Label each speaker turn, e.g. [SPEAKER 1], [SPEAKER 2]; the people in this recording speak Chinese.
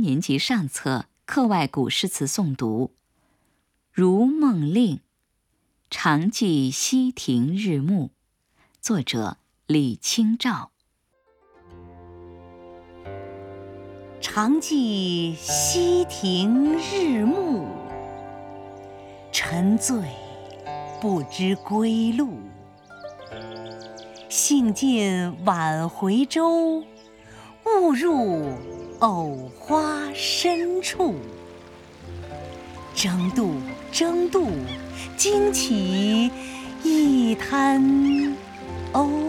[SPEAKER 1] 年级上册课外古诗词诵读《如梦令》，常记溪亭日暮，作者李清照。
[SPEAKER 2] 常记溪亭日暮，沉醉不知归路。兴尽晚回舟，误入藕花深处争渡争渡惊起一滩鸥。